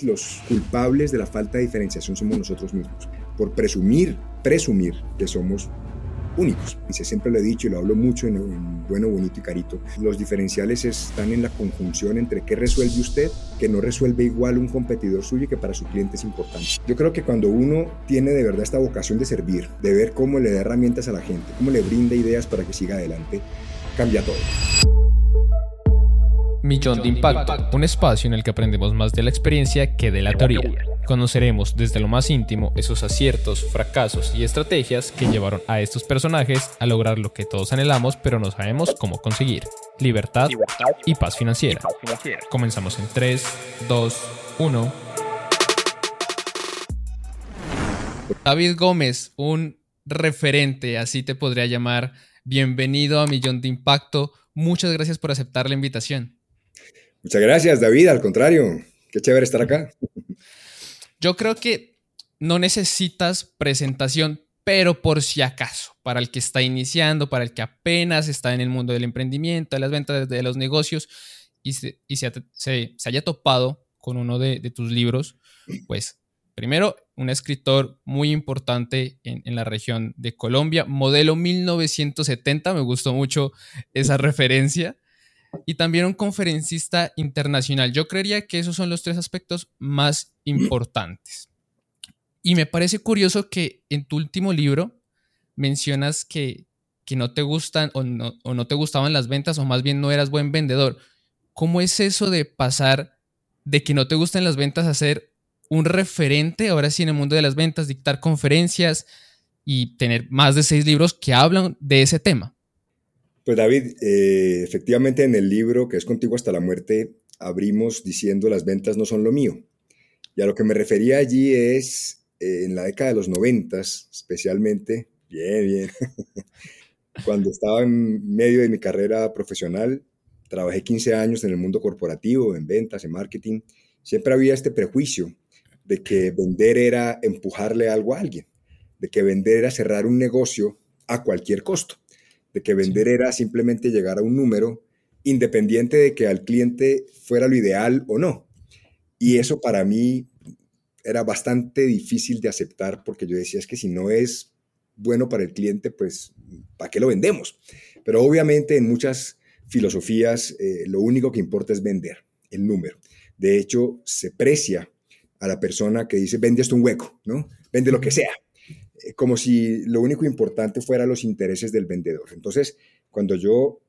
Los culpables de la falta de diferenciación somos nosotros mismos, por presumir, presumir que somos únicos. Y siempre lo he dicho y lo hablo mucho en, Bueno, Bonito y Carito. Los diferenciales están en la conjunción entre qué resuelve usted, que no resuelve igual un competidor suyo y que para su cliente es importante. Yo creo que cuando uno tiene de verdad esta vocación de servir, de ver cómo le da herramientas a la gente, cómo le brinda ideas para que siga adelante, cambia todo. Millón de Impacto, un espacio en el que aprendemos más de la experiencia que de la teoría. Conoceremos desde lo más íntimo esos aciertos, fracasos y estrategias que llevaron a estos personajes a lograr lo que todos anhelamos pero no sabemos cómo conseguir. Libertad y paz financiera. Comenzamos en 3, 2, 1. David Gómez, un referente, así te podría llamar. Bienvenido a Millón de Impacto. Muchas gracias por aceptar la invitación. Muchas gracias, David. Al contrario, qué chévere estar acá. Yo creo que no necesitas presentación, pero por si acaso, para el que está iniciando, para el que apenas está en el mundo del emprendimiento, de las ventas, de los negocios, y se, haya topado con uno de, tus libros, pues primero, un escritor muy importante en, en, la región de Colombia, modelo 1970, me gustó mucho esa referencia y también un conferencista internacional. Yo creería que esos son los tres aspectos más importantes. Y me parece curioso que en tu último libro mencionas que, que no te gustan o no, no te gustaban las ventas o más bien no eras buen vendedor. ¿Cómo es eso de pasar de que no te gusten las ventas a ser un referente ahora sí en el mundo de las ventas, dictar conferencias y tener más de seis libros que hablan de ese tema? Pues David, eh, efectivamente en el libro que es Contigo hasta la muerte, abrimos diciendo las ventas no son lo mío. Y a lo que me refería allí es eh, en la década de los noventas, especialmente, bien, bien, cuando estaba en medio de mi carrera profesional, trabajé 15 años en el mundo corporativo, en ventas, en marketing, siempre había este prejuicio de que vender era empujarle algo a alguien, de que vender era cerrar un negocio a cualquier costo de que vender era simplemente llegar a un número independiente de que al cliente fuera lo ideal o no. Y eso para mí era bastante difícil de aceptar porque yo decía es que si no es bueno para el cliente, pues ¿para qué lo vendemos? Pero obviamente en muchas filosofías eh, lo único que importa es vender, el número. De hecho, se precia a la persona que dice, vende esto un hueco, ¿no? Vende lo que sea. Eh, como si lo único importante fuera los intereses del vendedor. Entonces, cuando yo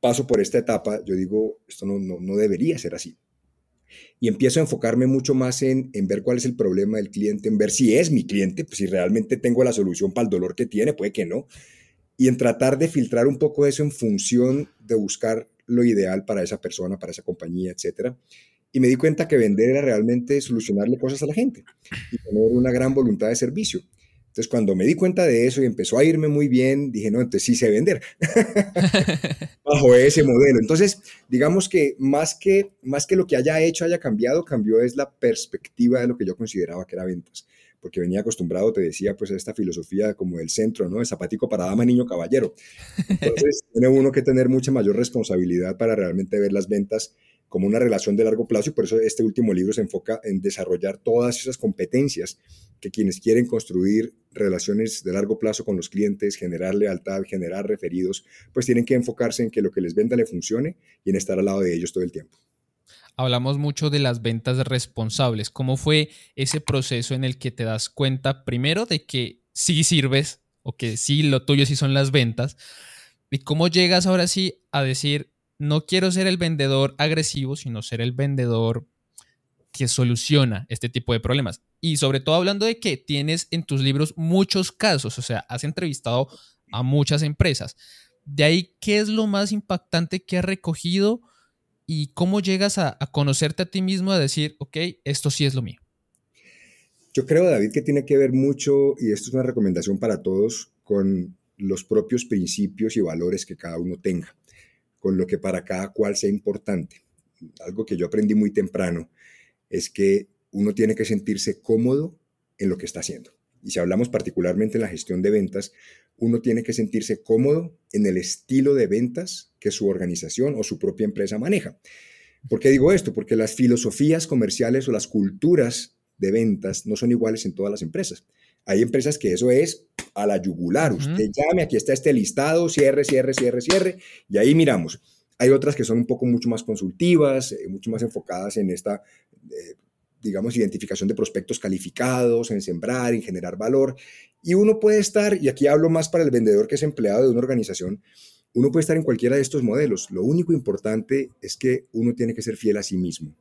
paso por esta etapa, yo digo, esto no, no, debería ser así. Y empiezo a enfocarme mucho más en, en, ver cuál es el problema del cliente, en ver si es mi cliente, pues si realmente tengo la solución para el dolor que tiene, puede que no. Y en tratar de filtrar un poco eso en función de buscar lo ideal para esa persona, para esa compañía, etc. Y me di cuenta que vender era realmente solucionarle cosas a la gente y tener una gran voluntad de servicio. Entonces, cuando me di cuenta de eso y empezó a irme muy bien, dije, no, entonces sí sé vender bajo ese modelo. Entonces, digamos que más, que más que lo que haya hecho haya cambiado, cambió es la perspectiva de lo que yo consideraba que era ventas. Porque venía acostumbrado, te decía, pues a esta filosofía como del centro, ¿no? De zapatico para dama, niño, caballero. Entonces, tiene uno que tener mucha mayor responsabilidad para realmente ver las ventas como una relación de largo plazo y por eso este último libro se enfoca en desarrollar todas esas competencias que quienes quieren construir relaciones de largo plazo con los clientes, generar lealtad, generar referidos, pues tienen que enfocarse en que lo que les venda le funcione y en estar al lado de ellos todo el tiempo. Hablamos mucho de las ventas responsables. ¿Cómo fue ese proceso en el que te das cuenta primero de que sí sirves o que sí lo tuyo sí son las ventas? ¿Y cómo llegas ahora sí a decir, no quiero ser el vendedor agresivo, sino ser el vendedor que soluciona este tipo de problemas. Y sobre todo hablando de que tienes en tus libros muchos casos, o sea, has entrevistado a muchas empresas. De ahí, ¿qué es lo más impactante que has recogido y cómo llegas a, conocerte a ti mismo, a decir, ok, esto sí es lo mío? Yo creo, David, que tiene que ver mucho, y esto es una recomendación para todos, con los propios principios y valores que cada uno tenga con lo que para cada cual sea importante. Algo que yo aprendí muy temprano es que uno tiene que sentirse cómodo en lo que está haciendo. Y si hablamos particularmente en la gestión de ventas, uno tiene que sentirse cómodo en el estilo de ventas que su organización o su propia empresa maneja. ¿Por qué digo esto? Porque las filosofías comerciales o las culturas de ventas no son iguales en todas las empresas. Hay empresas que eso es a la yugular. Usted llame, aquí está este listado, cierre, cierre, cierre, cierre, y ahí miramos. Hay otras que son un poco mucho más consultivas, eh, mucho más enfocadas en esta, eh, digamos, identificación de prospectos calificados, en sembrar, en generar valor. Y uno puede estar, y aquí hablo más para el vendedor que es empleado de una organización, uno puede estar en cualquiera de estos modelos. Lo único importante es que uno tiene que ser fiel a sí mismo,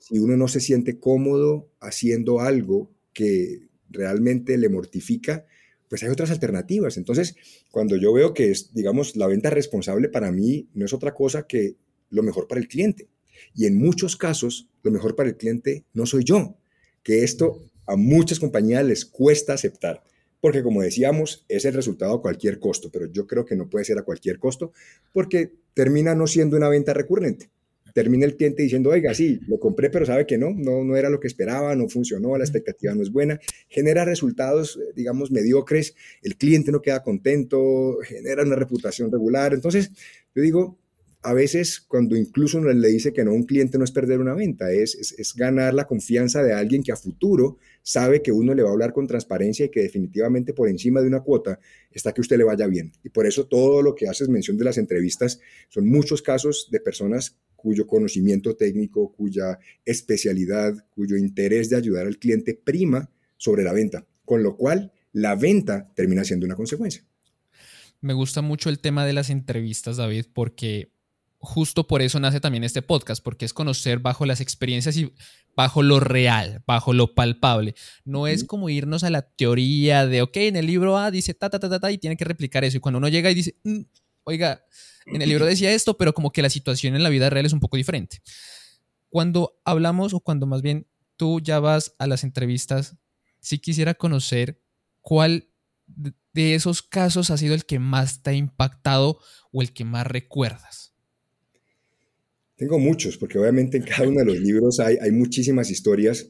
Si uno no se siente cómodo haciendo algo que realmente le mortifica, pues hay otras alternativas. Entonces, cuando yo veo que es, digamos, la venta responsable para mí no es otra cosa que lo mejor para el cliente. Y en muchos casos, lo mejor para el cliente no soy yo, que esto a muchas compañías les cuesta aceptar porque como decíamos, es el resultado a cualquier costo, pero yo creo que no puede ser a cualquier costo porque termina no siendo una venta recurrente. Termina el cliente diciendo, oiga, sí, lo compré, pero sabe que no, no, no era lo que esperaba, no funcionó, la expectativa no es buena, genera resultados, eh, digamos, mediocres, el cliente no queda contento, genera una reputación regular. Entonces, yo digo, a veces cuando incluso uno le dice que no a un cliente no es perder una venta, es, es, ganar la confianza de alguien que a futuro sabe que uno le va a hablar con transparencia y que definitivamente por encima de una cuota está que usted le vaya bien. Y por eso todo lo que haces mención de las entrevistas son muchos casos de personas cuyo conocimiento técnico, cuya especialidad, cuyo interés de ayudar al cliente prima sobre la venta, con lo cual la venta termina siendo una consecuencia. Me gusta mucho el tema de las entrevistas, David, porque justo por eso nace también este podcast, porque es conocer bajo las experiencias y bajo lo real, bajo lo palpable. No es como irnos a la teoría de, ok, en el libro A dice ta, ta, ta, ta, ta, y tiene que replicar eso. Y cuando uno llega y dice, mm, oiga, en el libro decía esto, pero como que la situación en la vida real es un poco diferente. Cuando hablamos, o cuando más bien tú ya vas a las entrevistas, sí quisiera conocer cuál de esos casos ha sido el que más te ha impactado o el que más recuerdas. Tengo muchos, porque obviamente en cada uno de los libros hay, muchísimas historias,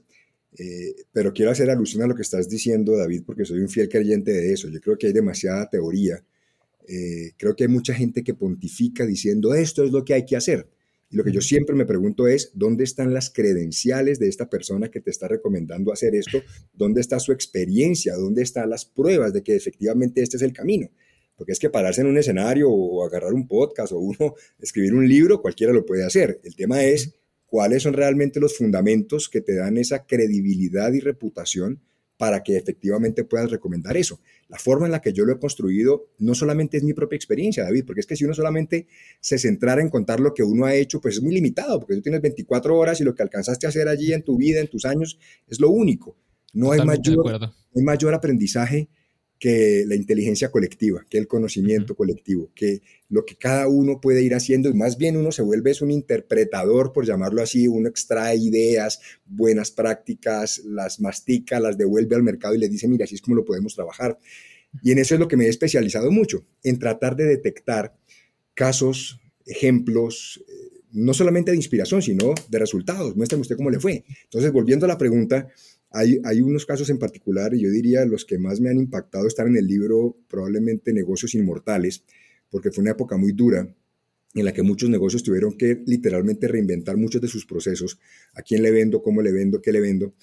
eh, pero quiero hacer alusión a lo que estás diciendo, David, porque soy un fiel creyente de eso. Yo creo que hay demasiada teoría. Eh, creo que hay mucha gente que pontifica diciendo esto es lo que hay que hacer. Y lo que yo siempre me pregunto es, ¿dónde están las credenciales de esta persona que te está recomendando hacer esto? ¿Dónde está su experiencia? ¿Dónde están las pruebas de que efectivamente este es el camino? Porque es que pararse en un escenario o agarrar un podcast o uno escribir un libro, cualquiera lo puede hacer. El tema es cuáles son realmente los fundamentos que te dan esa credibilidad y reputación para que efectivamente puedas recomendar eso. La forma en la que yo lo he construido no solamente es mi propia experiencia, David, porque es que si uno solamente se centrara en contar lo que uno ha hecho, pues es muy limitado, porque tú tienes 24 horas y lo que alcanzaste a hacer allí en tu vida, en tus años, es lo único. No hay mayor, no hay mayor aprendizaje que la inteligencia colectiva, que el conocimiento colectivo, que lo que cada uno puede ir haciendo y más bien uno se vuelve es un interpretador, por llamarlo así, uno extrae ideas, buenas prácticas, las mastica, las devuelve al mercado y le dice, mira, así es como lo podemos trabajar. Y en eso es lo que me he especializado mucho, en tratar de detectar casos, ejemplos, eh, no solamente de inspiración, sino de resultados. Muéstrame usted cómo le fue. Entonces, volviendo a la pregunta, hay, unos casos en particular, y yo diría los que más me han impactado están en el libro probablemente Negocios Inmortales, porque fue una época muy dura en la que muchos negocios tuvieron que literalmente reinventar muchos de sus procesos, a quién le vendo, cómo le vendo, qué le vendo,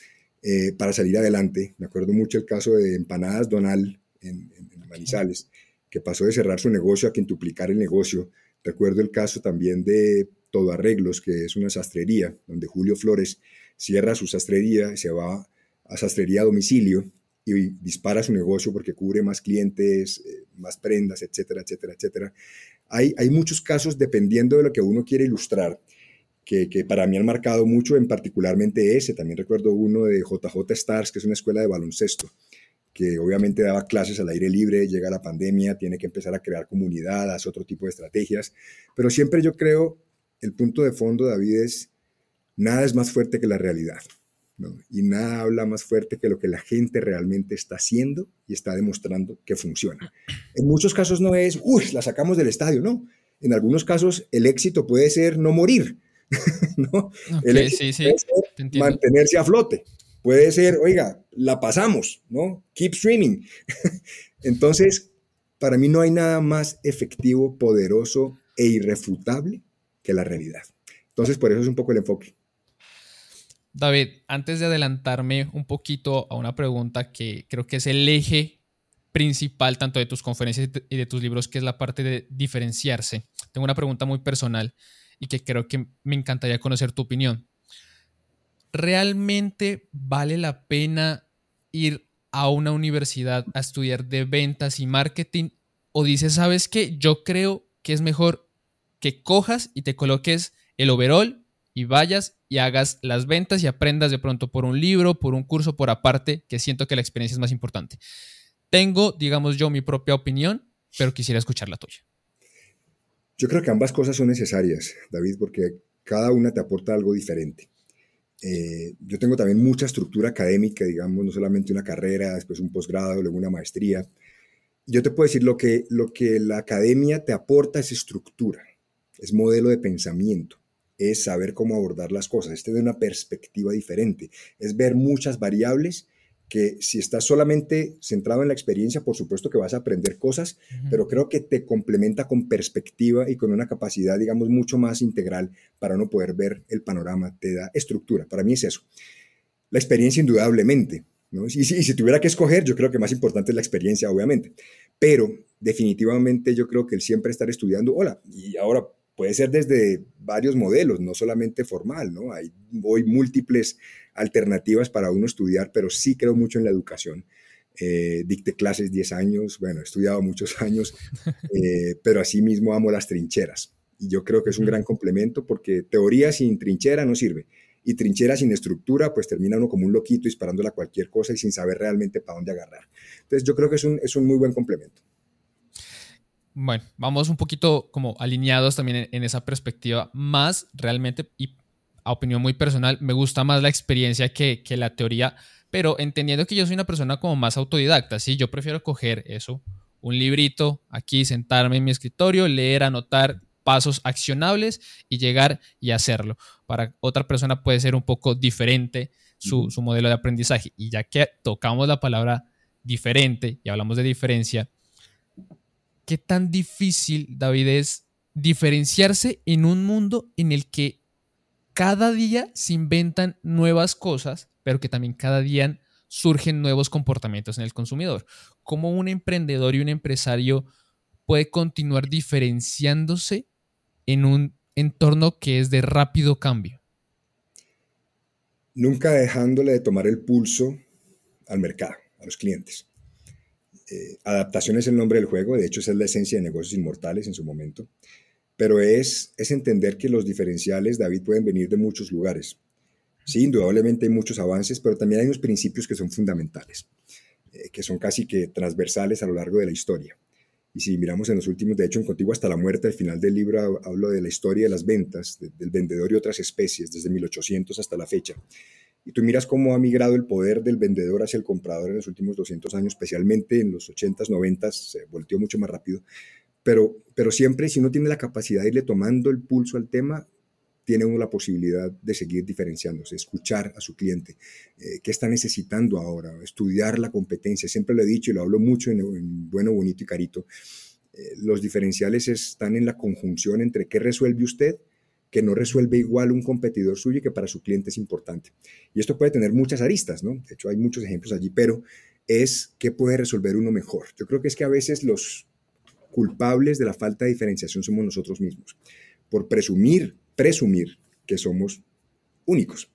eh, para salir adelante. Me acuerdo mucho el caso de Empanadas Donal en, en Manizales, que pasó de cerrar su negocio a quintuplicar el negocio. Recuerdo el caso también de Todo Arreglos, que es una sastrería, donde Julio Flores cierra su sastrería y se va a sastrería a domicilio y dispara su negocio porque cubre más clientes, eh, más prendas, etcétera, etcétera, etcétera. Hay, hay muchos casos, dependiendo de lo que uno quiere ilustrar, que, que, para mí han marcado mucho, en particularmente ese. También recuerdo uno de JJ Stars, que es una escuela de baloncesto, que obviamente daba clases al aire libre, llega la pandemia, tiene que empezar a crear comunidad, hace otro tipo de estrategias. Pero siempre yo creo, el punto de fondo, David, es nada es más fuerte que la realidad. Y nada habla más fuerte que lo que la gente realmente está haciendo y está demostrando que funciona. En muchos casos no es, uy, la sacamos del estadio, no. En algunos casos el éxito puede ser no morir, ¿no? el éxito puede ser mantenerse a flote. Puede ser, oiga, la pasamos, ¿no? Keep streaming. Entonces, para mí no hay nada más efectivo, poderoso e irrefutable que la realidad. Entonces, por eso es un poco el enfoque. David, antes de adelantarme un poquito a una pregunta que creo que es el eje principal tanto de tus conferencias y de tus libros, que es la parte de diferenciarse, tengo una pregunta muy personal y que creo que me encantaría conocer tu opinión. ¿Realmente vale la pena ir a una universidad a estudiar de ventas y marketing? ¿O dices, sabes qué? Yo creo que es mejor que cojas y te coloques el overall y vayas y hagas las ventas y aprendas de pronto por un libro, por un curso, por aparte, que siento que la experiencia es más importante. Tengo, digamos yo, mi propia opinión, pero quisiera escuchar la tuya. Yo creo que ambas cosas son necesarias, David, porque cada una te aporta algo diferente. Eh, yo tengo también mucha estructura académica, digamos, no solamente una carrera, después un posgrado, luego una maestría. Yo te puedo decir lo que, lo que la academia te aporta es estructura, es modelo de pensamiento, es saber cómo abordar las cosas, es tener una perspectiva diferente, es ver muchas variables que si estás solamente centrado en la experiencia, por supuesto que vas a aprender cosas, pero creo que te complementa con perspectiva y con una capacidad, digamos, mucho más integral para no poder ver el panorama, te da estructura. Para mí es eso. La experiencia indudablemente, ¿no? Y si, y si tuviera que escoger, yo creo que más importante es la experiencia, obviamente, pero definitivamente yo creo que el siempre estar estudiando, hola, y ahora puede ser desde varios modelos, no solamente formal, ¿no? Hay hoy múltiples alternativas para uno estudiar, pero sí creo mucho en la educación. Eh, dicté clases 10 años, bueno, he estudiado muchos años, eh, pero asimismo amo las trincheras. Y yo creo que es un gran complemento porque teoría sin trinchera no sirve. Y trinchera sin estructura, pues termina uno como un loquito disparándole a cualquier cosa y sin saber realmente para dónde agarrar. Entonces yo creo que es un, es un muy buen complemento. Bueno, vamos un poquito como alineados también en, esa perspectiva, más realmente, y a opinión muy personal, me gusta más la experiencia que, que, la teoría, pero entendiendo que yo soy una persona como más autodidacta, ¿sí? Yo prefiero coger eso, un librito aquí, sentarme en mi escritorio, leer, anotar pasos accionables y llegar y hacerlo. Para otra persona puede ser un poco diferente su, su modelo de aprendizaje. Y ya que tocamos la palabra diferente y hablamos de diferencia, qué tan difícil, David, es diferenciarse en un mundo en el que cada día se inventan nuevas cosas, pero que también cada día surgen nuevos comportamientos en el consumidor. ¿Cómo un emprendedor y un empresario puede continuar diferenciándose en un entorno que es de rápido cambio? Nunca dejándole de tomar el pulso al mercado, a los clientes. Eh, adaptación es el nombre del juego, de hecho esa es la esencia de negocios inmortales en su momento, pero es, es entender que los diferenciales, David, pueden venir de muchos lugares. Sí, indudablemente hay muchos avances, pero también hay unos principios que son fundamentales, eh, que son casi que transversales a lo largo de la historia. Y si miramos en los últimos, de hecho, en Contigo hasta la muerte, al final del libro hablo de la historia de las ventas, del vendedor y otras especies, desde 1800 hasta la fecha y tú miras cómo ha migrado el poder del vendedor hacia el comprador en los últimos 200 años, especialmente en los 80s, 90s, se volteó mucho más rápido. Pero, pero siempre, si uno tiene la capacidad de irle tomando el pulso al tema, tiene uno la posibilidad de seguir diferenciándose, escuchar a su cliente, eh, qué está necesitando ahora, estudiar la competencia. Siempre lo he dicho y lo hablo mucho en, Bueno, Bonito y Carito. Eh, los diferenciales están en la conjunción entre qué resuelve usted que no resuelve igual un competidor suyo y que para su cliente es importante. Y esto puede tener muchas aristas, ¿no? De hecho, hay muchos ejemplos allí, pero es qué puede resolver uno mejor. Yo creo que es que a veces los culpables de la falta de diferenciación somos nosotros mismos, por presumir, presumir que somos únicos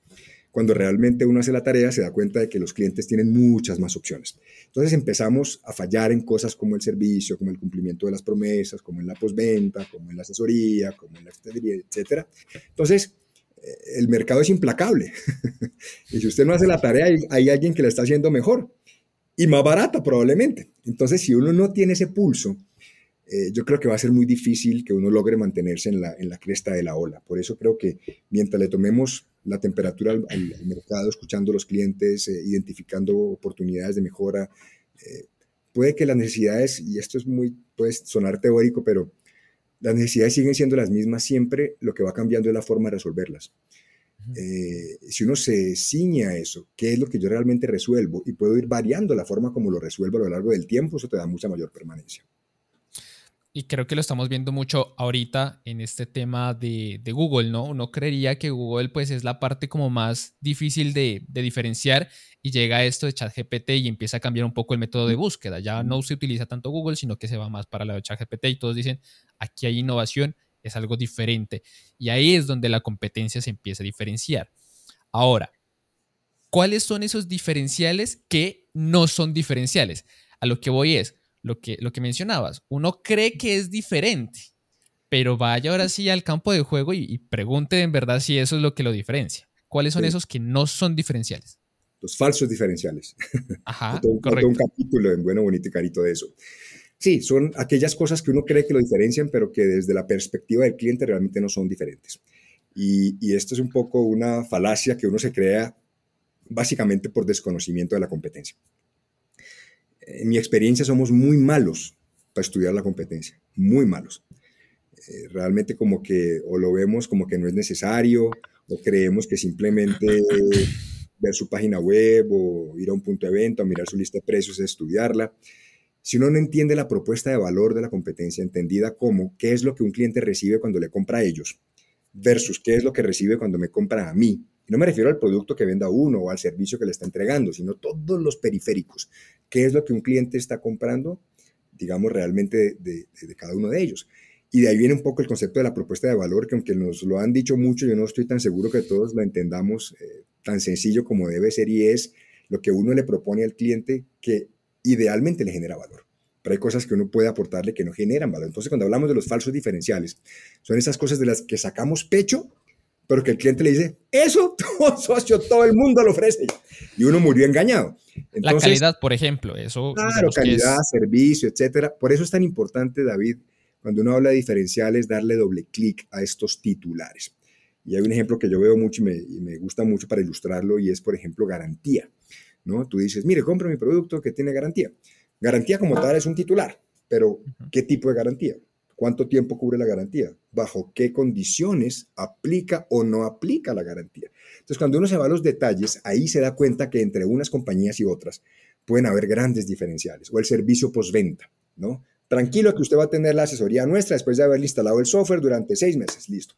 cuando realmente uno hace la tarea se da cuenta de que los clientes tienen muchas más opciones. Entonces empezamos a fallar en cosas como el servicio, como el cumplimiento de las promesas, como en la postventa, como en la asesoría, como en la extendería, etc. Entonces, eh, el mercado es implacable. y si usted no hace la tarea, hay, alguien que la está haciendo mejor y más barata probablemente. Entonces, si uno no tiene ese pulso, eh, yo creo que va a ser muy difícil que uno logre mantenerse en la, en la cresta de la ola. Por eso creo que mientras le tomemos la temperatura al, mercado, escuchando a los clientes, eh, identificando oportunidades de mejora. Eh, puede que las necesidades, y esto es muy, puede sonar teórico, pero las necesidades siguen siendo las mismas siempre, lo que va cambiando es la forma de resolverlas. Eh, si uno se ciña a eso, ¿qué es lo que yo realmente resuelvo? Y puedo ir variando la forma como lo resuelvo a lo largo del tiempo, eso te da mucha mayor permanencia. Y creo que lo estamos viendo mucho ahorita en este tema de, Google, ¿no? Uno creería que Google pues es la parte como más difícil de, diferenciar y llega esto de ChatGPT y empieza a cambiar un poco el método de búsqueda. Ya no se utiliza tanto Google, sino que se va más para la de ChatGPT y todos dicen, aquí hay innovación, es algo diferente. Y ahí es donde la competencia se empieza a diferenciar. Ahora, ¿cuáles son esos diferenciales que no son diferenciales? A lo que voy es, lo que, lo que mencionabas, uno cree que es diferente, pero vaya ahora sí al campo de juego y, pregunte en verdad si eso es lo que lo diferencia. ¿Cuáles son esos que no son diferenciales? Los falsos diferenciales. Ajá, correcto. un capítulo en Bueno, Bonito y Carito de eso. Sí, son aquellas cosas que uno cree que lo diferencian, pero que desde la perspectiva del cliente realmente no son diferentes. Y, y esto es un poco una falacia que uno se crea básicamente por desconocimiento de la competencia en mi experiencia somos muy malos para estudiar la competencia, muy malos. Eh, realmente como que o lo vemos como que no es necesario o creemos que simplemente ver su página web o ir a un punto de evento, a mirar su lista de precios, es estudiarla. Si uno no entiende la propuesta de valor de la competencia, entendida como qué es lo que un cliente recibe cuando le compra a ellos versus qué es lo que recibe cuando me compra a mí, no me refiero al producto que venda uno o al servicio que le está entregando, sino todos los periféricos. ¿Qué es lo que un cliente está comprando? Digamos, realmente de, cada uno de ellos. Y de ahí viene un poco el concepto de la propuesta de valor, que aunque nos lo han dicho mucho, yo no estoy tan seguro que todos lo entendamos eh, tan sencillo como debe ser y es lo que uno le propone al cliente que idealmente le genera valor. Pero hay cosas que uno puede aportarle que no generan valor. Entonces, cuando hablamos de los falsos diferenciales, son esas cosas de las que sacamos pecho pero que el cliente le dice, eso, todo socio, todo el mundo lo ofrece. Y uno murió engañado. la calidad, por ejemplo, eso. Claro, calidad, servicio, etcétera. Por eso es tan importante, David, cuando uno habla de diferenciales, darle doble clic a estos titulares. Y hay un ejemplo que yo veo mucho y me, y me, gusta mucho para ilustrarlo y es, por ejemplo, garantía. ¿no? Tú dices, mire, compro mi producto que tiene garantía. Garantía como tal es un titular, pero ¿qué tipo de garantía? ¿Cuánto tiempo cubre la garantía? ¿Bajo qué condiciones aplica o no aplica la garantía? Entonces, cuando uno se va a los detalles, ahí se da cuenta que entre unas compañías y otras pueden haber grandes diferenciales. O el servicio postventa, ¿no? Tranquilo que usted va a tener la asesoría nuestra después de haberle instalado el software durante seis meses, listo.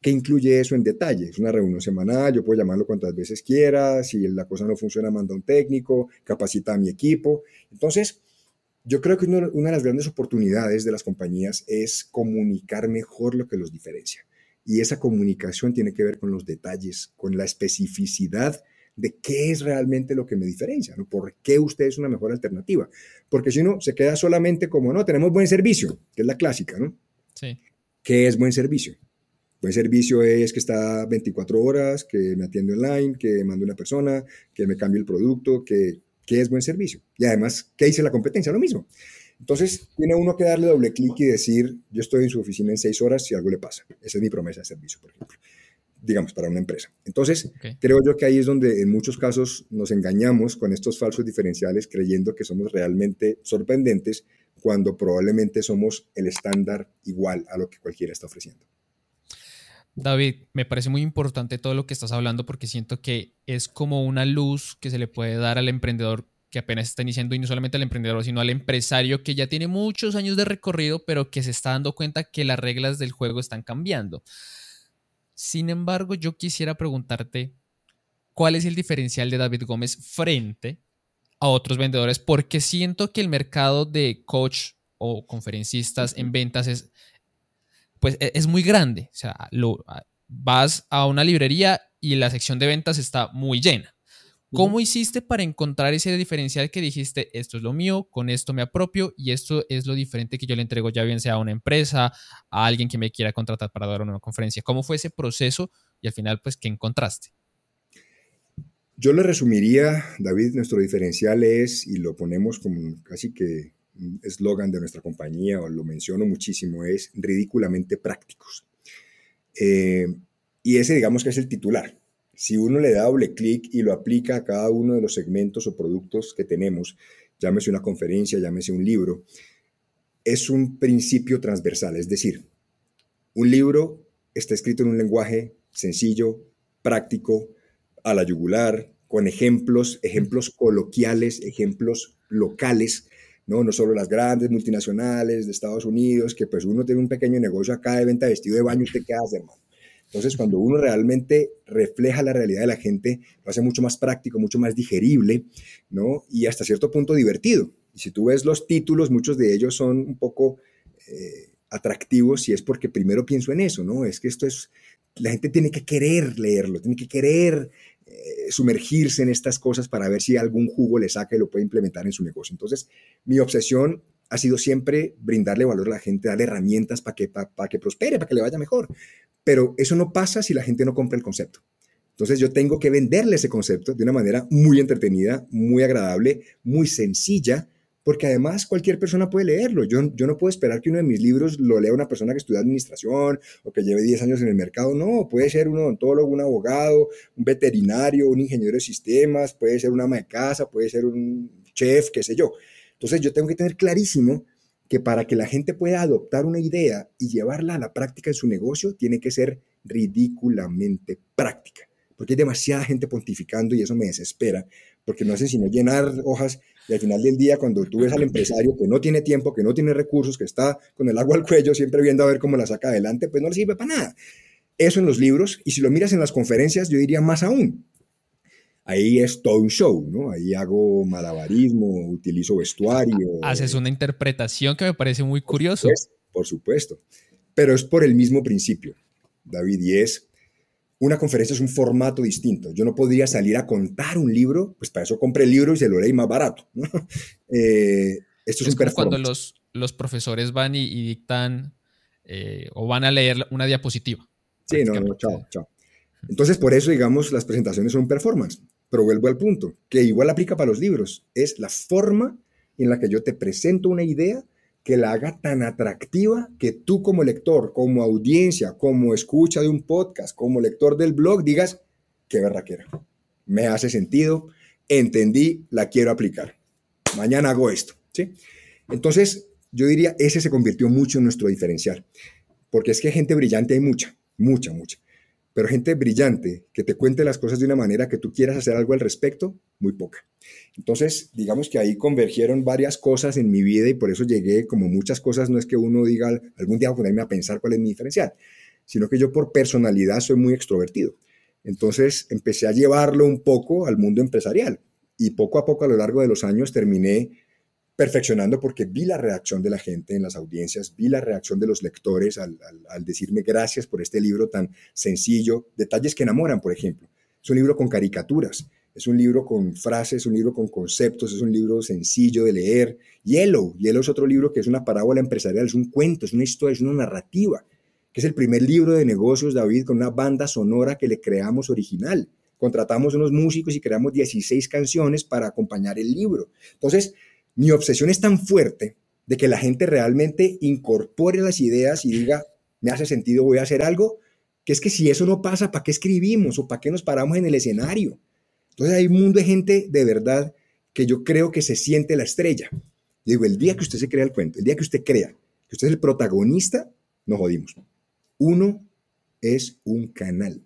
¿Qué incluye eso en detalle? Es una reunión semanal, yo puedo llamarlo cuantas veces quiera, si la cosa no funciona, manda un técnico, capacita a mi equipo. Entonces, yo creo que una, de las grandes oportunidades de las compañías es comunicar mejor lo que los diferencia. Y esa comunicación tiene que ver con los detalles, con la especificidad de qué es realmente lo que me diferencia, ¿no? ¿Por qué usted es una mejor alternativa? Porque si uno se queda solamente como, no, tenemos buen servicio, que es la clásica, ¿no? Sí. ¿Qué es buen servicio? Buen servicio es que está 24 horas, que me atiende online, que mando una persona, que me cambie el producto, que ¿Qué es buen servicio? Y además, ¿qué dice la competencia? Lo mismo. Entonces, tiene uno que darle doble clic y decir, yo estoy en su oficina en seis horas si algo le pasa. Esa es mi promesa de servicio, por ejemplo. Digamos, para una empresa. Entonces, creo yo que ahí es donde en muchos casos nos engañamos con estos falsos diferenciales creyendo que somos realmente sorprendentes cuando probablemente somos el estándar igual a lo que cualquiera está ofreciendo. David, me parece muy importante todo lo que estás hablando porque siento que es como una luz que se le puede dar al emprendedor que apenas está iniciando y no solamente al emprendedor, sino al empresario que ya tiene muchos años de recorrido, pero que se está dando cuenta que las reglas del juego están cambiando. Sin embargo, yo quisiera preguntarte, ¿cuál es el diferencial de David Gómez frente a otros vendedores? Porque siento que el mercado de coach o conferencistas en ventas es pues e, es muy grande. O sea, lo, vas a una librería y la sección de ventas está muy llena. ¿Cómo hiciste para encontrar ese diferencial que dijiste, esto es lo mío, con esto me apropio y esto es lo diferente que yo le entrego ya bien sea a una empresa, a alguien que me quiera contratar para dar una conferencia? ¿Cómo fue ese proceso y al final, pues, qué encontraste? Yo le resumiría, David, nuestro diferencial es, y lo ponemos como casi que eslogan de nuestra compañía, o lo menciono muchísimo, es ridículamente prácticos. Eh, y ese digamos que es el titular. Si uno le da doble clic y lo aplica a cada uno de los segmentos o productos que tenemos, llámese una conferencia, llámese un libro, es un principio transversal. Es decir, un libro está escrito en un lenguaje sencillo, práctico, a la yugular, con ejemplos, ejemplos coloquiales, ejemplos locales, ¿no? No solo las grandes multinacionales de Estados Unidos, que pues uno tiene un pequeño negocio acá de venta de vestido de baño, ¿usted qué hace, hermano? Entonces, cuando uno realmente refleja la realidad de la gente, lo hace mucho más práctico, mucho más digerible, ¿no? Y hasta cierto punto divertido. Y si tú ves los títulos, muchos de ellos son un poco eh, atractivos y es porque primero pienso en eso, ¿no? Es que esto es, la gente tiene que querer leerlo, tiene que querer eh, sumergirse en estas cosas para ver si algún jugo le saca y lo puede implementar en su negocio. Entonces, mi obsesión ha sido siempre brindarle valor a la gente, darle herramientas para que, para que prospere, para que le vaya mejor. Pero eso no pasa si la gente no compra el concepto. Entonces yo tengo que venderle ese concepto de una manera muy entretenida, muy agradable, muy sencilla, porque además cualquier persona puede leerlo. Yo, yo no puedo esperar que uno de mis libros lo lea una persona que estudia administración o que lleve 10 años en el mercado. No, puede ser un odontólogo, un abogado, un veterinario, un ingeniero de sistemas, puede ser una ama de casa, puede ser un chef, qué sé yo. Entonces yo tengo que tener clarísimo que para que la gente pueda adoptar una idea y llevarla a la práctica en su negocio, tiene que ser ridículamente práctica. Porque hay demasiada gente pontificando y eso me desespera, porque no hace sino llenar hojas y al final del día, cuando tú ves al empresario que no tiene tiempo, que no tiene recursos, que está con el agua al cuello, siempre viendo a ver cómo la saca adelante, pues no le sirve para nada. Eso en los libros, y si lo miras en las conferencias, yo diría más aún ahí es todo un show, ¿no? Ahí hago malabarismo, utilizo vestuario. Haces una interpretación que me parece muy curioso. Por supuesto, pero es por el mismo principio, David, y es, una conferencia es un formato distinto. Yo no podría salir a contar un libro, pues para eso compré el libro y se lo leí más barato. ¿no? Eh, esto es, un cuando los, los profesores van y, dictan eh, o van a leer una diapositiva. Sí, no, no, chao, chao. Entonces, por eso, digamos, las presentaciones son performance. Pero vuelvo al punto, que igual aplica para los libros. Es la forma en la que yo te presento una idea que la haga tan atractiva que tú como lector, como audiencia, como escucha de un podcast, como lector del blog, digas, qué berraquera. Me hace sentido, entendí, la quiero aplicar. Mañana hago esto. ¿sí? Entonces, yo diría, ese se convirtió mucho en nuestro diferencial. Porque es que gente brillante hay mucha, mucha, mucha. Pero gente brillante que te cuente las cosas de una manera que tú quieras hacer algo al respecto, muy poca. Entonces, digamos que ahí convergieron varias cosas en mi vida y por eso llegué, como muchas cosas, no es que uno diga algún día voy a ponerme a pensar cuál es mi diferencial, sino que yo por personalidad soy muy extrovertido. Entonces empecé a llevarlo un poco al mundo empresarial y poco a poco a lo largo de los años terminé perfeccionando porque vi la reacción de la gente en las audiencias, vi la reacción de los lectores al, decirme gracias por este libro tan sencillo, detalles que enamoran, por ejemplo. Es un libro con caricaturas, es un libro con frases, es un libro con conceptos, es un libro sencillo de leer. Yellow, Yellow es otro libro que es una parábola empresarial, es un cuento, es una historia, es una narrativa, que es el primer libro de negocios, David, con una banda sonora que le creamos original. Contratamos unos músicos y creamos 16 canciones para acompañar el libro. Entonces, mi obsesión es tan fuerte de que la gente realmente incorpore las ideas y diga, me hace sentido, voy a hacer algo, que es que si eso no pasa, ¿para qué escribimos o para qué nos paramos en el escenario? Entonces hay un mundo de gente de verdad que yo creo que se siente la estrella. digo, el día que usted se crea el cuento, el día que usted crea que usted es el protagonista, nos jodimos. Uno es un canal.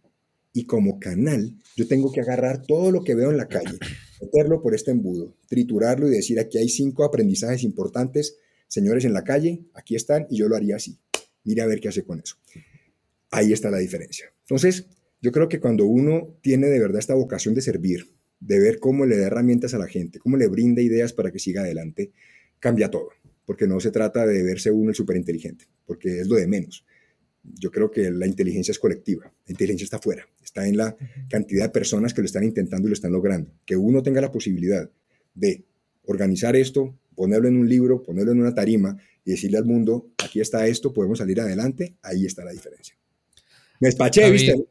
Y como canal, yo tengo que agarrar todo lo que veo en la calle, meterlo por este embudo, triturarlo y decir, aquí hay cinco aprendizajes importantes, señores en la calle, aquí están, y yo lo haría así. Mire a ver qué hace con eso. Ahí está la diferencia. Entonces, yo creo que cuando uno tiene de verdad esta vocación de servir, de ver cómo le da herramientas a la gente, cómo le brinda ideas para que siga adelante, cambia todo, porque no se trata de verse uno el superinteligente, porque es lo de menos. Yo creo que la inteligencia es colectiva, la inteligencia está afuera, está en la cantidad de personas que lo están intentando y lo están logrando. Que uno tenga la posibilidad de organizar esto, ponerlo en un libro, ponerlo en una tarima y decirle al mundo, aquí está esto, podemos salir adelante, ahí está la diferencia. Me despaché, ¿viste?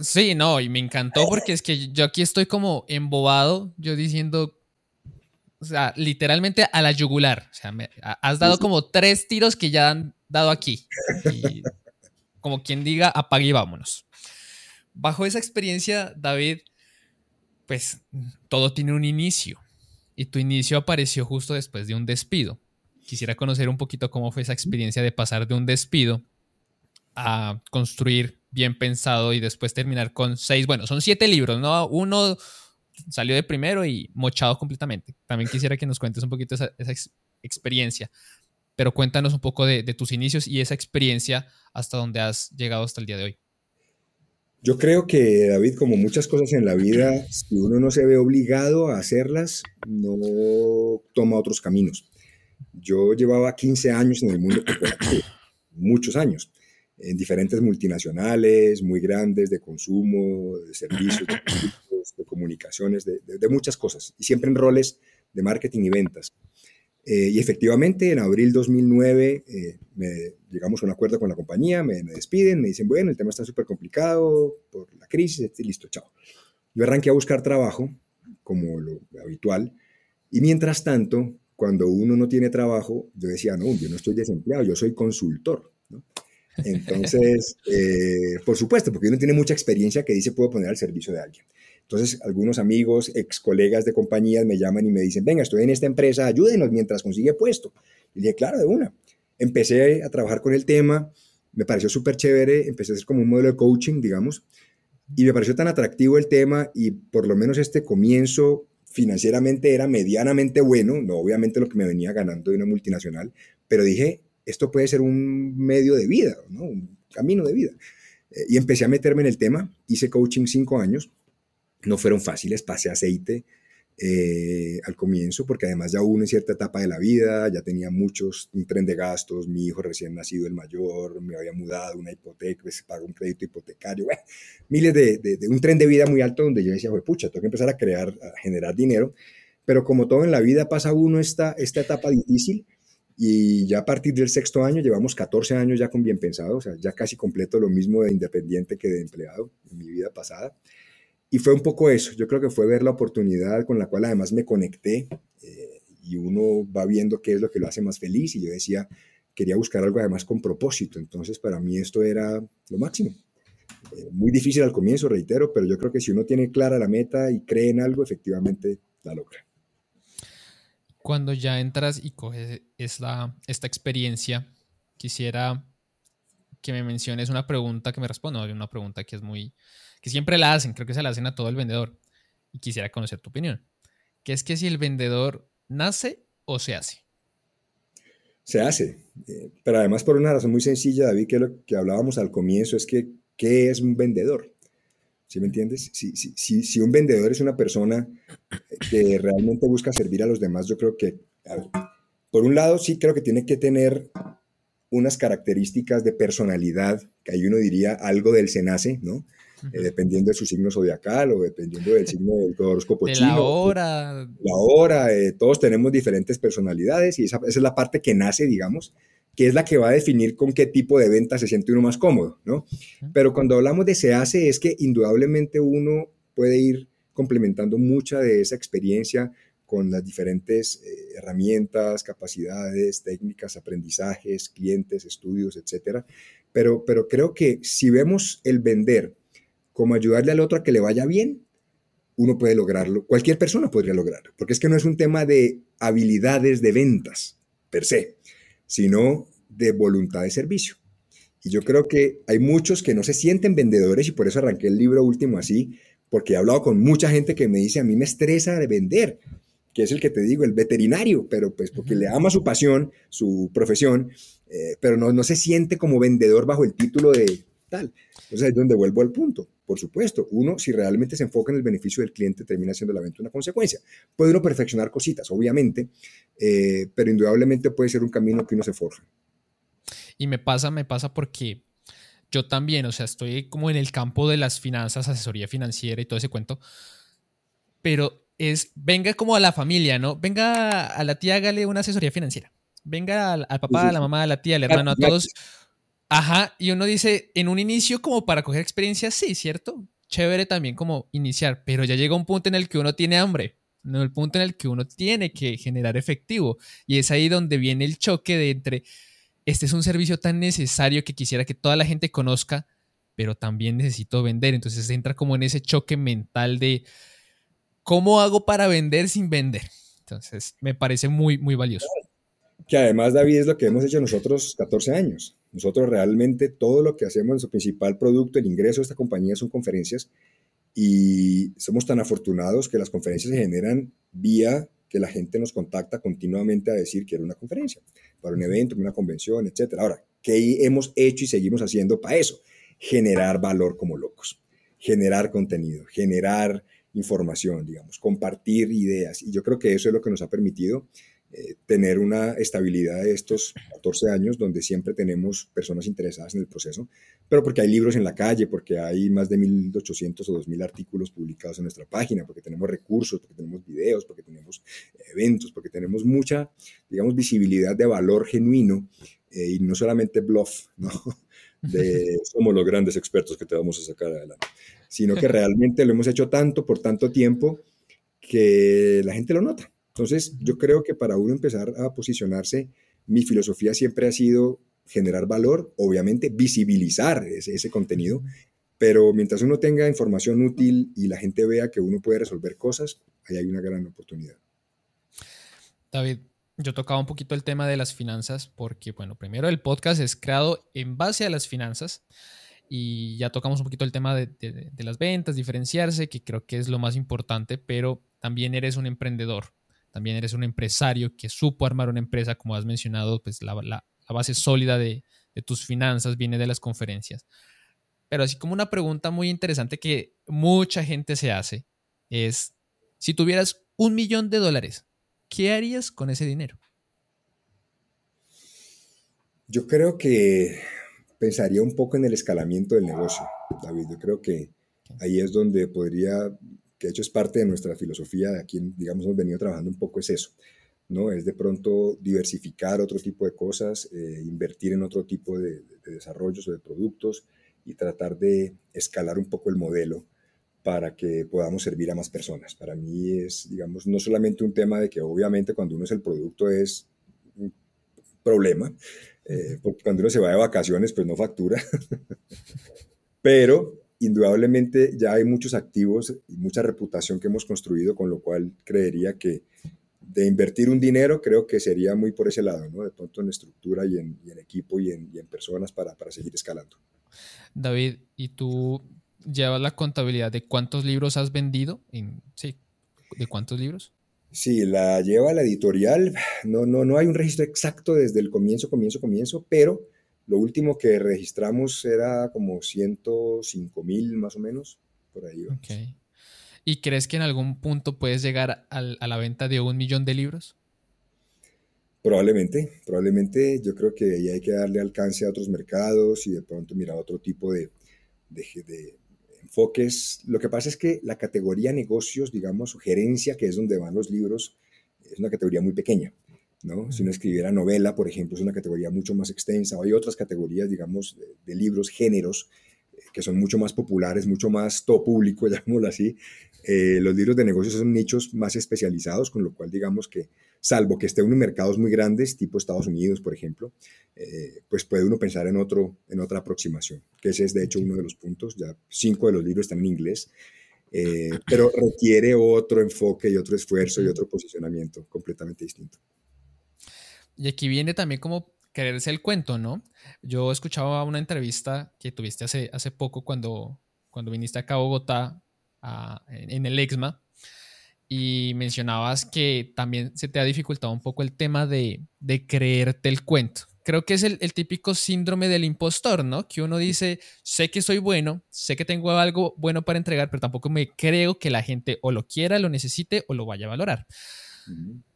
Sí, no, y me encantó porque es que yo aquí estoy como embobado, yo diciendo, o sea, literalmente a la yugular. O sea, me, has dado como tres tiros que ya han dado aquí. Y como quien diga, apague y vámonos. Bajo esa experiencia, David, pues todo tiene un inicio. Y tu inicio apareció justo después de un despido. Quisiera conocer un poquito cómo fue esa experiencia de pasar de un despido a construir bien pensado y después terminar con seis, bueno, son siete libros, ¿no? Uno salió de primero y mochado completamente. También quisiera que nos cuentes un poquito esa, experiencia. Pero cuéntanos un poco de, tus inicios y esa experiencia hasta donde has llegado hasta el día de hoy. Yo creo que, David, como muchas cosas en la vida, si uno no se ve obligado a hacerlas, no toma otros caminos. Yo llevaba 15 años en el mundo muchos años, en diferentes multinacionales muy grandes de consumo, de servicios, de, comunicaciones, de, muchas cosas, y siempre en roles de marketing y ventas. Eh, y efectivamente, en abril 2009 eh, me, llegamos a un acuerdo con la compañía, me, despiden, me dicen, bueno, el tema está súper complicado por la crisis, y listo, chao. Yo arranqué a buscar trabajo, como lo habitual, y mientras tanto, cuando uno no tiene trabajo, yo decía, no, yo no estoy desempleado, yo soy consultor. Entonces, eh, por supuesto, porque uno tiene mucha experiencia que dice puedo poner al servicio de alguien. Entonces, algunos amigos, ex colegas de compañías me llaman y me dicen, venga, estoy en esta empresa, ayúdenos mientras consigue puesto. Y dije, claro, de una. Empecé a trabajar con el tema, me pareció súper chévere, empecé a hacer como un modelo de coaching, digamos, y me pareció tan atractivo el tema y por lo menos este comienzo financieramente era medianamente bueno, no obviamente lo que me venía ganando de una multinacional, pero dije, esto puede ser un medio de vida, ¿no? un camino de vida. Eh, y empecé a meterme en el tema, hice coaching cinco años, no fueron fáciles, pasé aceite eh, al comienzo, porque además ya uno en cierta etapa de la vida, ya tenía muchos, un tren de gastos, mi hijo recién nacido, el mayor, me había mudado, una hipoteca, se pagó un crédito hipotecario, miles de, de, un tren de vida muy alto donde yo decía, pucha, tengo que empezar a crear, a generar dinero, pero como todo en la vida pasa uno esta, esta etapa difícil, y ya a partir del sexto año llevamos 14 años ya con bien pensado, o sea, ya casi completo lo mismo de independiente que de empleado en mi vida pasada. Y fue un poco eso, yo creo que fue ver la oportunidad con la cual además me conecté eh, y uno va viendo qué es lo que lo hace más feliz y yo decía, quería buscar algo además con propósito, entonces para mí esto era lo máximo. Eh, muy difícil al comienzo, reitero, pero yo creo que si uno tiene clara la meta y cree en algo, efectivamente la logra. Cuando ya entras y coges esta, esta experiencia, quisiera que me menciones una pregunta que me responda, una pregunta que es muy, que siempre la hacen, creo que se la hacen a todo el vendedor. Y quisiera conocer tu opinión. Que es que si el vendedor nace o se hace. Se hace, eh, pero además por una razón muy sencilla, David, que lo que hablábamos al comienzo es que, ¿qué es un vendedor? ¿Sí me entiendes? Si, si, si, un vendedor es una persona que realmente busca servir a los demás, yo creo que, por un lado, sí creo que tiene que tener unas características de personalidad, que ahí uno diría algo del senace, ¿no? Eh, dependiendo de su signo zodiacal o dependiendo del signo del horóscopo de chino. La hora. La hora, eh, todos tenemos diferentes personalidades y esa, esa, es la parte que nace, digamos, que es la que va a definir con qué tipo de venta se siente uno más cómodo, ¿no? Pero cuando hablamos de se hace es que indudablemente uno puede ir complementando mucha de esa experiencia con las diferentes eh, herramientas, capacidades, técnicas, aprendizajes, clientes, estudios, etcétera. Pero, pero creo que si vemos el vender como ayudarle al otro a que le vaya bien, uno puede lograrlo, cualquier persona podría lograrlo, porque es que no es un tema de habilidades de ventas per se, sino de voluntad de servicio. Y yo creo que hay muchos que no se sienten vendedores y por eso arranqué el libro último así, porque he hablado con mucha gente que me dice, a mí me estresa de vender, que es el que te digo, el veterinario, pero pues porque le ama su pasión, su profesión, eh, pero no, no se siente como vendedor bajo el título de tal. Entonces es donde vuelvo al punto. Por supuesto, uno, si realmente se enfoca en el beneficio del cliente, termina siendo la venta una consecuencia. Puede uno perfeccionar cositas, obviamente, eh, pero indudablemente puede ser un camino que uno se forja. Y me pasa, me pasa porque yo también, o sea, estoy como en el campo de las finanzas, asesoría financiera y todo ese cuento, pero es, venga como a la familia, ¿no? Venga a la tía, hágale una asesoría financiera. Venga al, papá, a la mamá, a la tía, al hermano, a todos Ajá, y uno dice, en un inicio como para coger experiencia, sí, ¿cierto? Chévere también como iniciar, pero ya llega un punto en el que uno tiene hambre, ¿no? El punto en el que uno tiene que generar efectivo. Y es ahí donde viene el choque de entre, este es un servicio tan necesario que quisiera que toda la gente conozca, pero también necesito vender. Entonces entra como en ese choque mental de, ¿cómo hago para vender sin vender? Entonces me parece muy, muy valioso. Que además, David, es lo que hemos hecho nosotros 14 años. Nosotros realmente todo lo que hacemos, nuestro principal producto, el ingreso de esta compañía son conferencias y somos tan afortunados que las conferencias se generan vía que la gente nos contacta continuamente a decir que era una conferencia, para un evento, una convención, etc. Ahora, ¿qué hemos hecho y seguimos haciendo para eso? Generar valor como locos, generar contenido, generar información, digamos, compartir ideas. Y yo creo que eso es lo que nos ha permitido eh, tener una estabilidad de estos 14 años donde siempre tenemos personas interesadas en el proceso, pero porque hay libros en la calle, porque hay más de 1.800 o 2.000 artículos publicados en nuestra página, porque tenemos recursos, porque tenemos videos, porque tenemos eventos, porque tenemos mucha, digamos, visibilidad de valor genuino eh, y no solamente bluff, ¿no? De somos los grandes expertos que te vamos a sacar adelante, sino que realmente lo hemos hecho tanto por tanto tiempo que la gente lo nota. Entonces, yo creo que para uno empezar a posicionarse, mi filosofía siempre ha sido generar valor, obviamente visibilizar ese, contenido, pero mientras uno tenga información útil y la gente vea que uno puede resolver cosas, ahí hay una gran oportunidad. David, yo tocaba un poquito el tema de las finanzas porque, bueno, primero el podcast es creado en base a las finanzas y ya tocamos un poquito el tema de, de las ventas, diferenciarse, que creo que es lo más importante, pero también eres un emprendedor también eres un empresario que supo armar una empresa, como has mencionado, pues la, base sólida de, tus finanzas viene de las conferencias. Pero así como una pregunta muy interesante que mucha gente se hace es, si tuvieras un millón de dólares, ¿qué harías con ese dinero? Yo creo que pensaría un poco en el escalamiento del negocio, David. Yo creo que ahí es donde podría que de hecho es parte de nuestra filosofía, de aquí, digamos, hemos venido trabajando un poco, es eso, ¿no? Es de pronto diversificar otro tipo de cosas, eh, invertir en otro tipo de, desarrollos o de productos y tratar de escalar un poco el modelo para que podamos servir a más personas. Para mí es, digamos, no solamente un tema de que obviamente cuando uno es el producto es un problema, eh, porque cuando uno se va de vacaciones pues no factura, pero indudablemente ya hay muchos activos y mucha reputación que hemos construido, con lo cual creería que de invertir un dinero creo que sería muy por ese lado, ¿no? De pronto en estructura y en, equipo y en, personas para, seguir escalando. David, ¿y tú llevas la contabilidad de cuántos libros has vendido? sí, ¿de cuántos libros? Sí, la lleva la editorial. No, no, no hay un registro exacto desde el comienzo, comienzo, comienzo, pero lo último que registramos era como 105 mil más o menos, por ahí. Okay. ¿Y crees que en algún punto puedes llegar a la venta de un millón de libros? Probablemente, probablemente yo creo que ahí hay que darle alcance a otros mercados y de pronto mirar otro tipo de, de, enfoques. Lo que pasa es que la categoría negocios, digamos, o gerencia, que es donde van los libros, es una categoría muy pequeña. Si uno escribiera novela, por ejemplo, es una categoría mucho más extensa. O hay otras categorías, digamos, de, libros, géneros, eh, que son mucho más populares, mucho más todo público, llamémoslo así. Eh, los libros de negocios son nichos más especializados, con lo cual digamos que, salvo que esté uno en mercados muy grandes, tipo Estados Unidos, por ejemplo, eh, pues puede uno pensar en, otro, en otra aproximación, que ese es de hecho uno de los puntos. Ya cinco de los libros están en inglés, pero requiere otro enfoque y otro esfuerzo y otro posicionamiento completamente distinto. Y aquí viene también como quererse el cuento, ¿no? Yo escuchaba una entrevista que tuviste hace, hace poco cuando, cuando viniste acá a Bogotá, en, el EXMA, y mencionabas que también se te ha dificultado un poco el tema de, creerte el cuento. Creo que es el, el, típico síndrome del impostor, ¿no? Que uno dice, sé que soy bueno, sé que tengo algo bueno para entregar, pero tampoco me creo que la gente o lo quiera, lo necesite o lo vaya a valorar.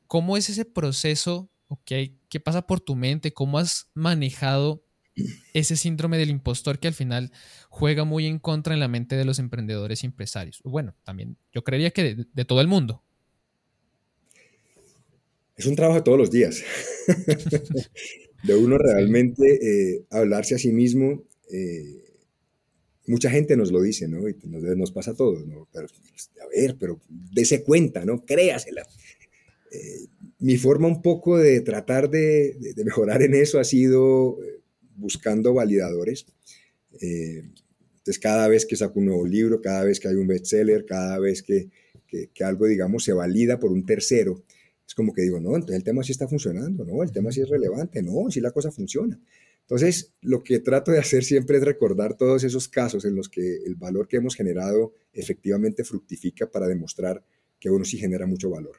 ¿Cómo es ese proceso ¿Qué pasa por tu mente? ¿Cómo has manejado ese síndrome del impostor que al final juega muy en contra en la mente de los emprendedores y empresarios? Bueno, también yo creería que de, todo el mundo. Es un trabajo de todos los días. de uno realmente eh, hablarse a sí mismo. Eh, mucha gente nos lo dice, ¿no? Y nos, pasa a todos, ¿no? Pero, a ver, pero dése cuenta, ¿no? Créasela. Eh, mi forma un poco de tratar de, mejorar en eso ha sido eh, buscando validadores. Eh, entonces, cada vez que saco un nuevo libro, cada vez que hay un bestseller, cada vez que, que, algo, digamos, se valida por un tercero, es como que digo, no, entonces el tema sí está funcionando, no, el tema sí es relevante, no, sí la cosa funciona. Entonces, lo que trato de hacer siempre es recordar todos esos casos en los que el valor que hemos generado efectivamente fructifica para demostrar que uno sí genera mucho valor.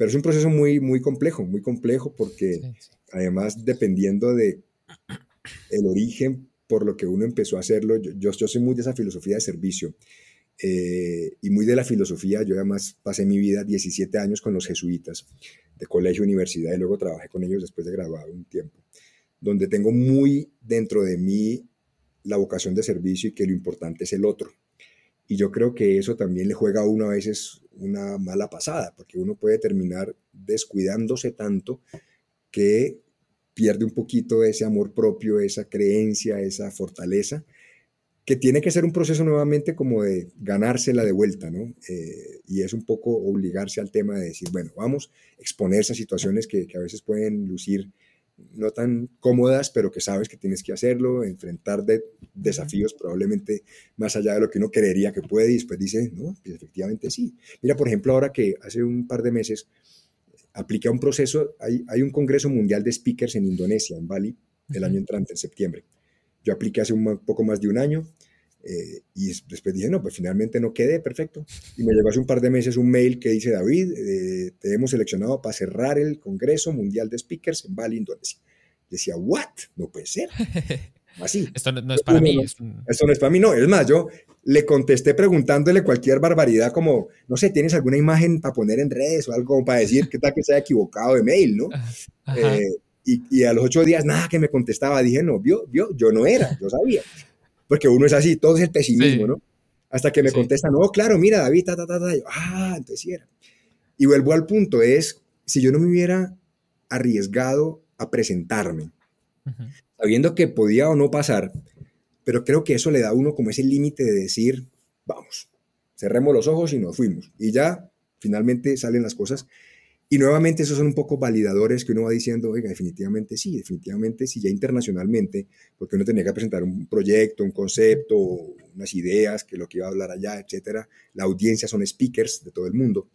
Pero es un proceso muy, muy complejo, muy complejo porque además dependiendo de el origen por lo que uno empezó a hacerlo, yo, yo, soy muy de esa filosofía de servicio eh, y muy de la filosofía, yo además pasé mi vida 17 años con los jesuitas de colegio, universidad y luego trabajé con ellos después de graduado un tiempo, donde tengo muy dentro de mí la vocación de servicio y que lo importante es el otro. Y yo creo que eso también le juega a uno a veces una mala pasada, porque uno puede terminar descuidándose tanto que pierde un poquito ese amor propio, esa creencia, esa fortaleza, que tiene que ser un proceso nuevamente como de ganársela de vuelta, ¿no? Eh, y es un poco obligarse al tema de decir, bueno, vamos, exponerse a situaciones que, que, a veces pueden lucir no tan cómodas, pero que sabes que tienes que hacerlo, enfrentar de desafíos probablemente más allá de lo que uno creería que puede y después dice, no, pues efectivamente sí. Mira, por ejemplo, ahora que hace un par de meses apliqué un proceso, hay, hay un Congreso Mundial de Speakers en Indonesia, en Bali, el año entrante, en septiembre. Yo apliqué hace un poco más de un año eh, y después dije, no, pues finalmente no quedé, perfecto. Y me llegó hace un par de meses un mail que dice, David, eh, te hemos seleccionado para cerrar el Congreso Mundial de Speakers en Bali, Indonesia. decía, ¿what? No puede ser. Así. Esto no, es para mí. Esto no es para mí, no. Es más, yo le contesté preguntándole cualquier barbaridad como, no sé, ¿tienes alguna imagen para poner en redes o algo para decir que tal que se haya equivocado de mail, ¿no? Eh, y, y, a los ocho días, nada que me contestaba. Dije, no, vio, vio, yo no era, yo sabía porque uno es así, todo es el pesimismo, ¿no? Hasta que me contestan, no, claro, mira, David, ta, ta, ta, ta. ah, entonces sí era. Y vuelvo al punto, es, si yo no me hubiera arriesgado a presentarme, sabiendo que podía o no pasar, pero creo que eso le da a uno como ese límite de decir, vamos, cerremos los ojos y nos fuimos. Y ya finalmente salen las cosas y nuevamente esos son un poco validadores que uno va diciendo, oiga, definitivamente sí, definitivamente sí, ya internacionalmente, porque uno tenía que presentar un proyecto, un concepto, unas ideas, que lo que iba a hablar allá, etcétera. La audiencia son speakers de todo el mundo.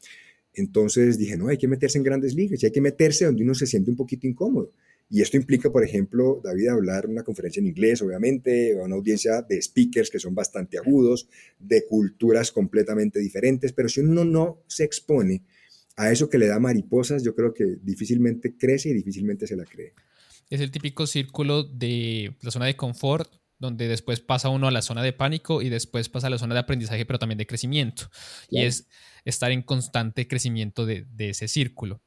Entonces dije, no, hay que meterse en grandes ligas hay que meterse donde uno se siente un poquito incómodo. Y esto implica, por ejemplo, David, hablar una conferencia en inglés, obviamente, a una audiencia de speakers que son bastante agudos, de culturas completamente diferentes, pero si uno no se expone, a eso que le da mariposas, yo creo que difícilmente crece y difícilmente se la cree. Es el típico círculo de la zona de confort, donde después pasa uno a la zona de pánico y después pasa a la zona de aprendizaje, pero también de crecimiento. Y es estar en constante crecimiento de, ese círculo.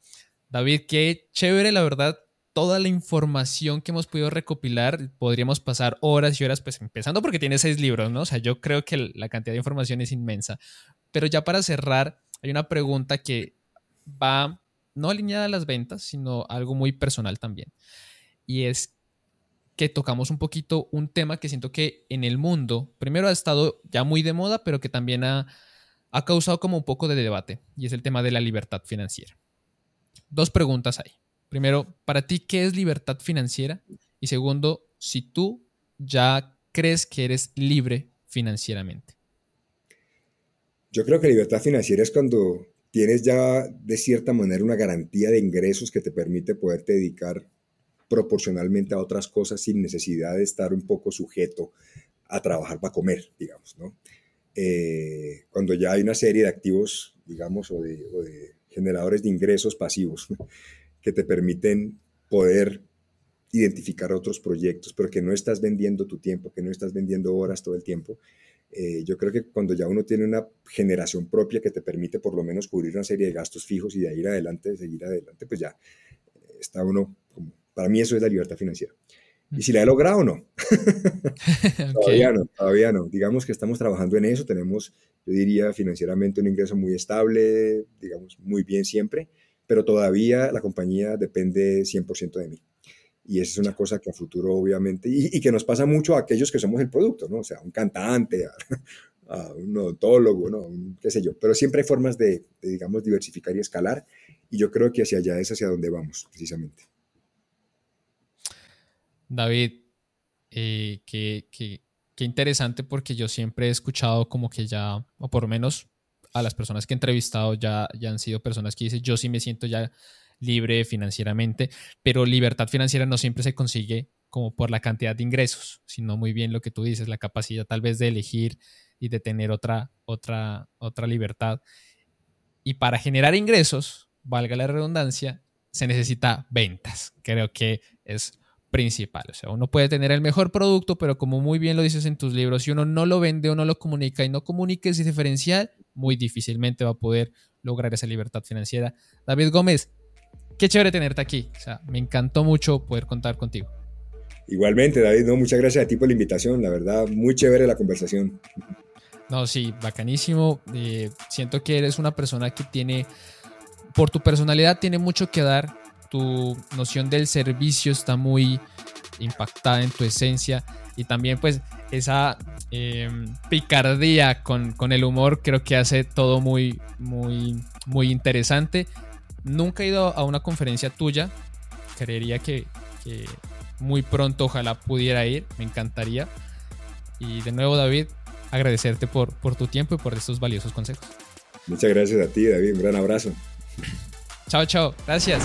David, qué chévere, la verdad, toda la información que hemos podido recopilar. Podríamos pasar horas y horas, pues empezando porque tiene seis libros, ¿no? O sea, yo creo que la cantidad de información es inmensa. Pero ya para cerrar, hay una pregunta que va no alineada a las ventas, sino algo muy personal también. Y es que tocamos un poquito un tema que siento que en el mundo, primero ha estado ya muy de moda, pero que también ha, ha causado como un poco de debate, y es el tema de la libertad financiera. Dos preguntas ahí. Primero, para ti, ¿qué es libertad financiera? Y segundo, si tú ya crees que eres libre financieramente. Yo creo que libertad financiera es cuando tienes ya de cierta manera una garantía de ingresos que te permite poderte dedicar proporcionalmente a otras cosas sin necesidad de estar un poco sujeto a trabajar para comer, digamos, ¿no? Eh, cuando ya hay una serie de activos, digamos, o de, o de generadores de ingresos pasivos que te permiten poder identificar otros proyectos, pero que no estás vendiendo tu tiempo, que no estás vendiendo horas todo el tiempo, eh, yo creo que cuando ya uno tiene una generación propia que te permite por lo menos cubrir una serie de gastos fijos y de ahí adelante, de seguir adelante, pues ya eh, está uno, como, para mí eso es la libertad financiera. Y si la he logrado o no. todavía no, todavía no. Digamos que estamos trabajando en eso, tenemos, yo diría, financieramente un ingreso muy estable, digamos, muy bien siempre, pero todavía la compañía depende 100% de mí. Y esa es una cosa que a futuro, obviamente, y, que nos pasa mucho a aquellos que somos el producto, ¿no? O sea, un cantante, a, un odontólogo, ¿no? qué sé yo. Pero siempre hay formas de, digamos, diversificar y escalar. Y yo creo que hacia allá es hacia donde vamos, precisamente. David, eh, qué, qué interesante porque yo siempre he escuchado como que ya, o por lo menos a las personas que he entrevistado ya, ya han sido personas que dicen, yo sí me siento ya libre financieramente, pero libertad financiera no siempre se consigue como por la cantidad de ingresos, sino muy bien lo que tú dices, la capacidad tal vez de elegir y de tener otra, otra, otra libertad. Y para generar ingresos, valga la redundancia, se necesita ventas. Creo que es principal. O sea, uno puede tener el mejor producto, pero como muy bien lo dices en tus libros, si uno no lo vende o no lo comunica y no comunica ese diferencial, muy difícilmente va a poder lograr esa libertad financiera. David Gómez, qué chévere tenerte aquí. O sea, me encantó mucho poder contar contigo. Igualmente, David, no, muchas gracias a ti por la invitación. La verdad, muy chévere la conversación. No, sí, bacanísimo. Eh, siento que eres una persona que tiene, por tu personalidad, tiene mucho que dar. Tu noción del servicio está muy impactada en tu esencia y también pues esa em, picardía con, con, el humor creo que hace todo muy, muy, muy interesante. Nunca he ido a una conferencia tuya, creería que, que muy pronto ojalá pudiera ir, me encantaría. Y de nuevo David, agradecerte por, por tu tiempo y por estos valiosos consejos. Muchas gracias a ti, David. Un gran abrazo. Chao, chao. Gracias.